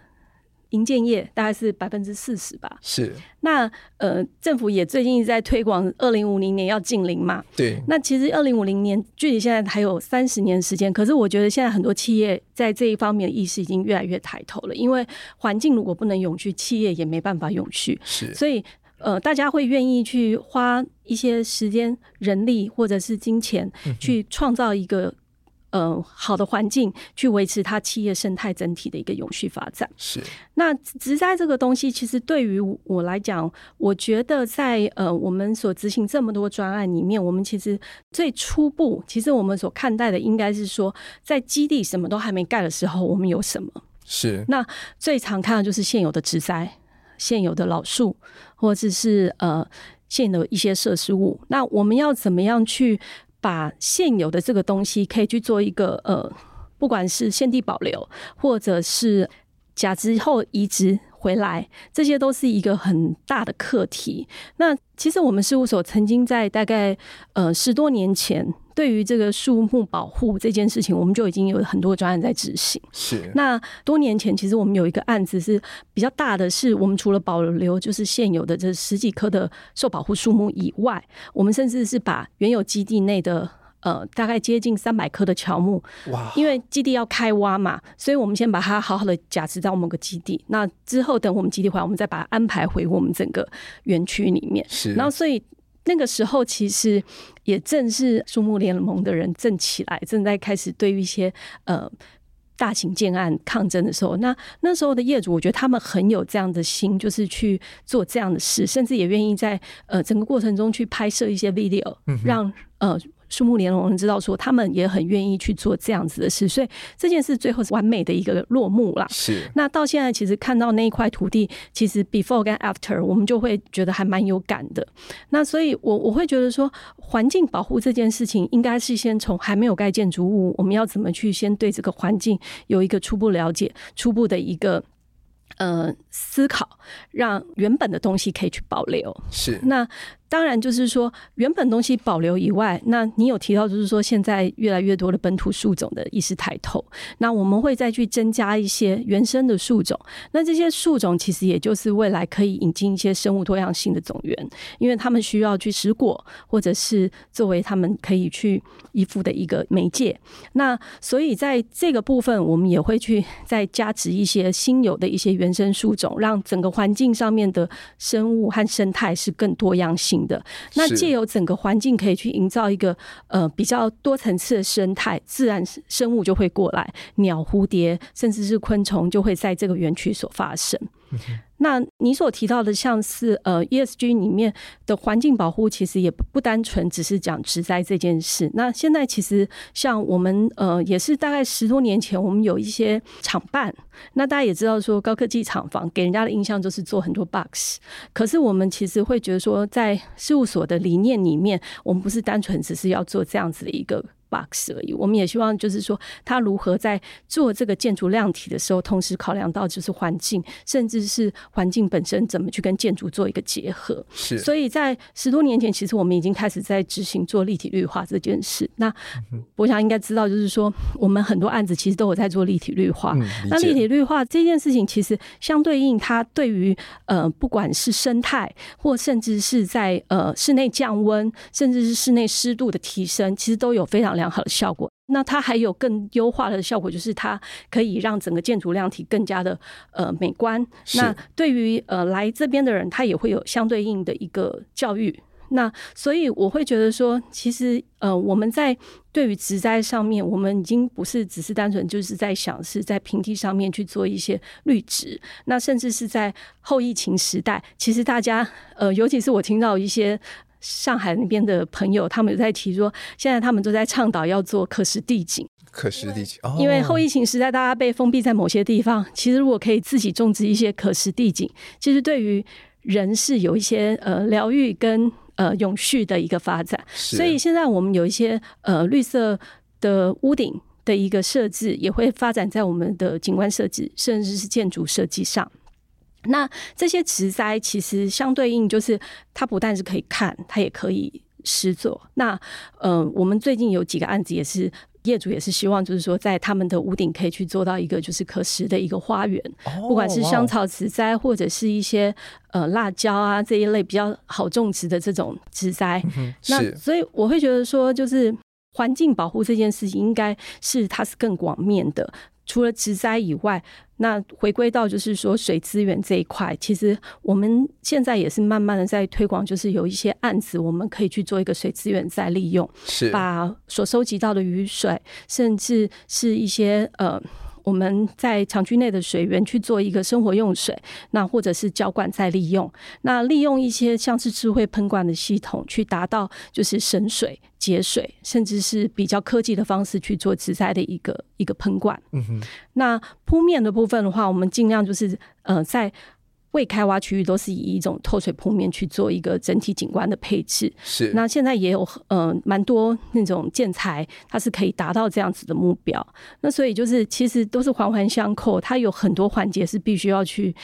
营建业大概是百分之四十吧。是。那呃，政府也最近一直在推广，二零五零年要净零嘛。对。那其实二零五零年距离现在还有三十年时间，可是我觉得现在很多企业在这一方面的意识已经越来越抬头了，因为环境如果不能永续，企业也没办法永续。是。所以。呃，大家会愿意去花一些时间、人力或者是金钱，去创造一个呃好的环境，去维持它企业生态整体的一个永续发展。是。那植栽这个东西，其实对于我来讲，我觉得在呃我们所执行这么多专案里面，我们其实最初步，其实我们所看待的应该是说，在基地什么都还没盖的时候，我们有什么？是。那最常看的就是现有的植栽。现有的老树，或者是呃现有一些设施物，那我们要怎么样去把现有的这个东西，可以去做一个呃，不管是现地保留，或者是假之后移植回来，这些都是一个很大的课题。那其实我们事务所曾经在大概呃十多年前。对于这个树木保护这件事情，我们就已经有很多专案在执行。是。那多年前，其实我们有一个案子是比较大的，是我们除了保留就是现有的这十几棵的受保护树木以外，我们甚至是把原有基地内的呃大概接近三百棵的乔木，哇，因为基地要开挖嘛，所以我们先把它好好的假设在某个基地，那之后等我们基地回来，我们再把它安排回我们整个园区里面。是。然后所以。那个时候，其实也正是树木联盟的人正起来，正在开始对于一些呃大型建案抗争的时候。那那时候的业主，我觉得他们很有这样的心，就是去做这样的事，甚至也愿意在呃整个过程中去拍摄一些 video，让呃。树木联盟知道说，他们也很愿意去做这样子的事，所以这件事最后是完美的一个落幕啦。是。那到现在，其实看到那一块土地，其实 before 跟 after，我们就会觉得还蛮有感的。那所以我，我我会觉得说，环境保护这件事情，应该是先从还没有盖建筑物，我们要怎么去先对这个环境有一个初步了解，初步的一个呃思考，让原本的东西可以去保留。是。那。当然，就是说原本东西保留以外，那你有提到，就是说现在越来越多的本土树种的意识抬头，那我们会再去增加一些原生的树种。那这些树种其实也就是未来可以引进一些生物多样性的种源，因为他们需要去食果，或者是作为他们可以去依附的一个媒介。那所以在这个部分，我们也会去再加持一些新有的一些原生树种，让整个环境上面的生物和生态是更多样性的。那借由整个环境可以去营造一个呃比较多层次的生态，自然生物就会过来，鸟、蝴蝶甚至是昆虫就会在这个园区所发生。那你所提到的，像是呃 ESG 里面的环境保护，其实也不单纯只是讲植栽这件事。那现在其实像我们呃，也是大概十多年前，我们有一些厂办。那大家也知道说，高科技厂房给人家的印象就是做很多 box，。可是我们其实会觉得说，在事务所的理念里面，我们不是单纯只是要做这样子的一个。Box 而已，我们也希望就是说，他如何在做这个建筑量体的时候，同时考量到就是环境，甚至是环境本身怎么去跟建筑做一个结合。是，所以在十多年前，其实我们已经开始在执行做立体绿化这件事。那我想应该知道，就是说，我们很多案子其实都有在做立体绿化。嗯、那立体绿化这件事情，其实相对应，它对于呃，不管是生态，或甚至是在呃室内降温，甚至是室内湿度的提升，其实都有非常良好的效果。那它还有更优化的效果，就是它可以让整个建筑量体更加的呃美观。那对于呃来这边的人，他也会有相对应的一个教育。那所以我会觉得说，其实呃我们在对于植栽上面，我们已经不是只是单纯就是在想是在平地上面去做一些绿植。那甚至是在后疫情时代，其实大家呃尤其是我听到一些。上海那边的朋友，他们有在提说，现在他们都在倡导要做可食地景。可食地景，因为后疫情时代，大家被封闭在某些地方，其实如果可以自己种植一些可食地景，其实对于人是有一些呃疗愈跟呃永续的一个发展。所以现在我们有一些呃绿色的屋顶的一个设置，也会发展在我们的景观设计，甚至是建筑设计上。那这些植栽其实相对应，就是它不但是可以看，它也可以施作。那呃，我们最近有几个案子，也是业主也是希望，就是说在他们的屋顶可以去做到一个就是可食的一个花园，不管是香草植栽或者是一些呃辣椒啊这一类比较好种植的这种植栽。那所以我会觉得说，就是环境保护这件事情，应该是它是更广面的。除了植栽以外，那回归到就是说水资源这一块，其实我们现在也是慢慢的在推广，就是有一些案子，我们可以去做一个水资源再利用，是把所收集到的雨水，甚至是一些呃。我们在厂区内的水源去做一个生活用水，那或者是浇灌再利用，那利用一些像是智慧喷灌的系统，去达到就是省水、节水，甚至是比较科技的方式去做植栽的一个一个喷灌。嗯哼，那铺面的部分的话，我们尽量就是呃在。未开挖区域都是以一种透水铺面去做一个整体景观的配置。是，那现在也有呃蛮多那种建材，它是可以达到这样子的目标。那所以就是其实都是环环相扣，它有很多环节是必须要去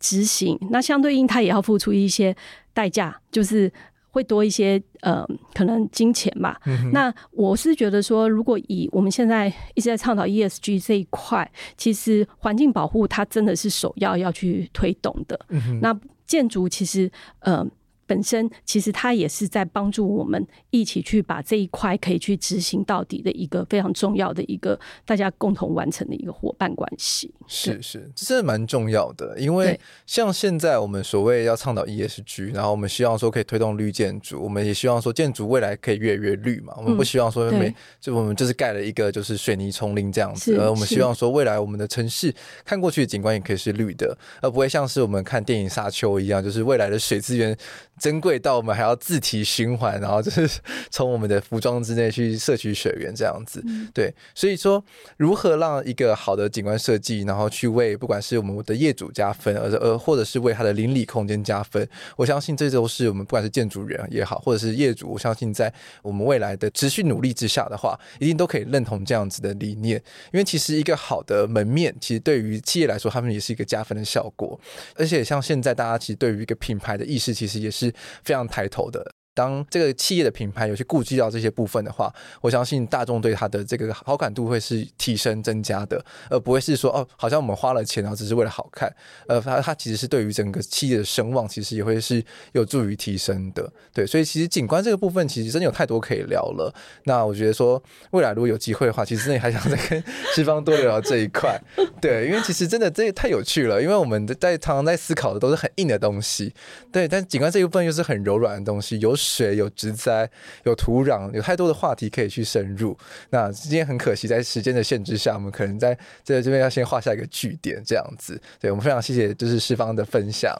执行。那相对应，它也要付出一些代价，就是。会多一些呃，可能金钱吧。嗯、那我是觉得说，如果以我们现在一直在倡导 ESG 这一块，其实环境保护它真的是首要要去推动的。嗯、那建筑其实呃。本身其实它也是在帮助我们一起去把这一块可以去执行到底的一个非常重要的一个大家共同完成的一个伙伴关系。是是，这蛮重要的，因为像现在我们所谓要倡导 ESG，然后我们希望说可以推动绿建筑，我们也希望说建筑未来可以越来越绿嘛。我们不希望说每就我们就是盖了一个就是水泥丛林这样子，而我们希望说未来我们的城市看过去的景观也可以是绿的，而不会像是我们看电影《沙丘》一样，就是未来的水资源。珍贵到我们还要自体循环，然后就是从我们的服装之内去摄取水源这样子。对，所以说如何让一个好的景观设计，然后去为不管是我们的业主加分，而呃或者是为他的邻里空间加分，我相信这都是我们不管是建筑人也好，或者是业主，我相信在我们未来的持续努力之下的话，一定都可以认同这样子的理念。因为其实一个好的门面，其实对于企业来说，他们也是一个加分的效果。而且像现在大家其实对于一个品牌的意识，其实也是。是非常抬头的。当这个企业的品牌有去顾及到这些部分的话，我相信大众对它的这个好感度会是提升增加的，而不会是说哦，好像我们花了钱，然后只是为了好看。呃，它它其实是对于整个企业的声望，其实也会是有助于提升的。对，所以其实景观这个部分，其实真的有太多可以聊了。那我觉得说，未来如果有机会的话，其实真的还想再跟西方多聊聊这一块。对，因为其实真的这也太有趣了，因为我们在常常在思考的都是很硬的东西，对，但景观这一部分又是很柔软的东西，有。水、有植栽、有土壤，有太多的话题可以去深入。那今天很可惜，在时间的限制下，我们可能在在这边要先画下一个句点，这样子。对，我们非常谢谢，就是世芳的分享。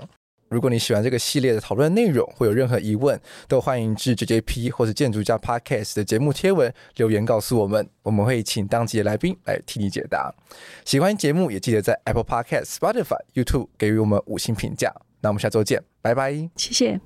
如果你喜欢这个系列的讨论内容，或有任何疑问，都欢迎至 JJP 或是建筑家 Podcast 的节目贴文留言告诉我们，我们会请当集的来宾来替你解答。喜欢节目也记得在 Apple Podcast、Spotify、YouTube 给予我们五星评价。那我们下周见，拜拜，谢谢。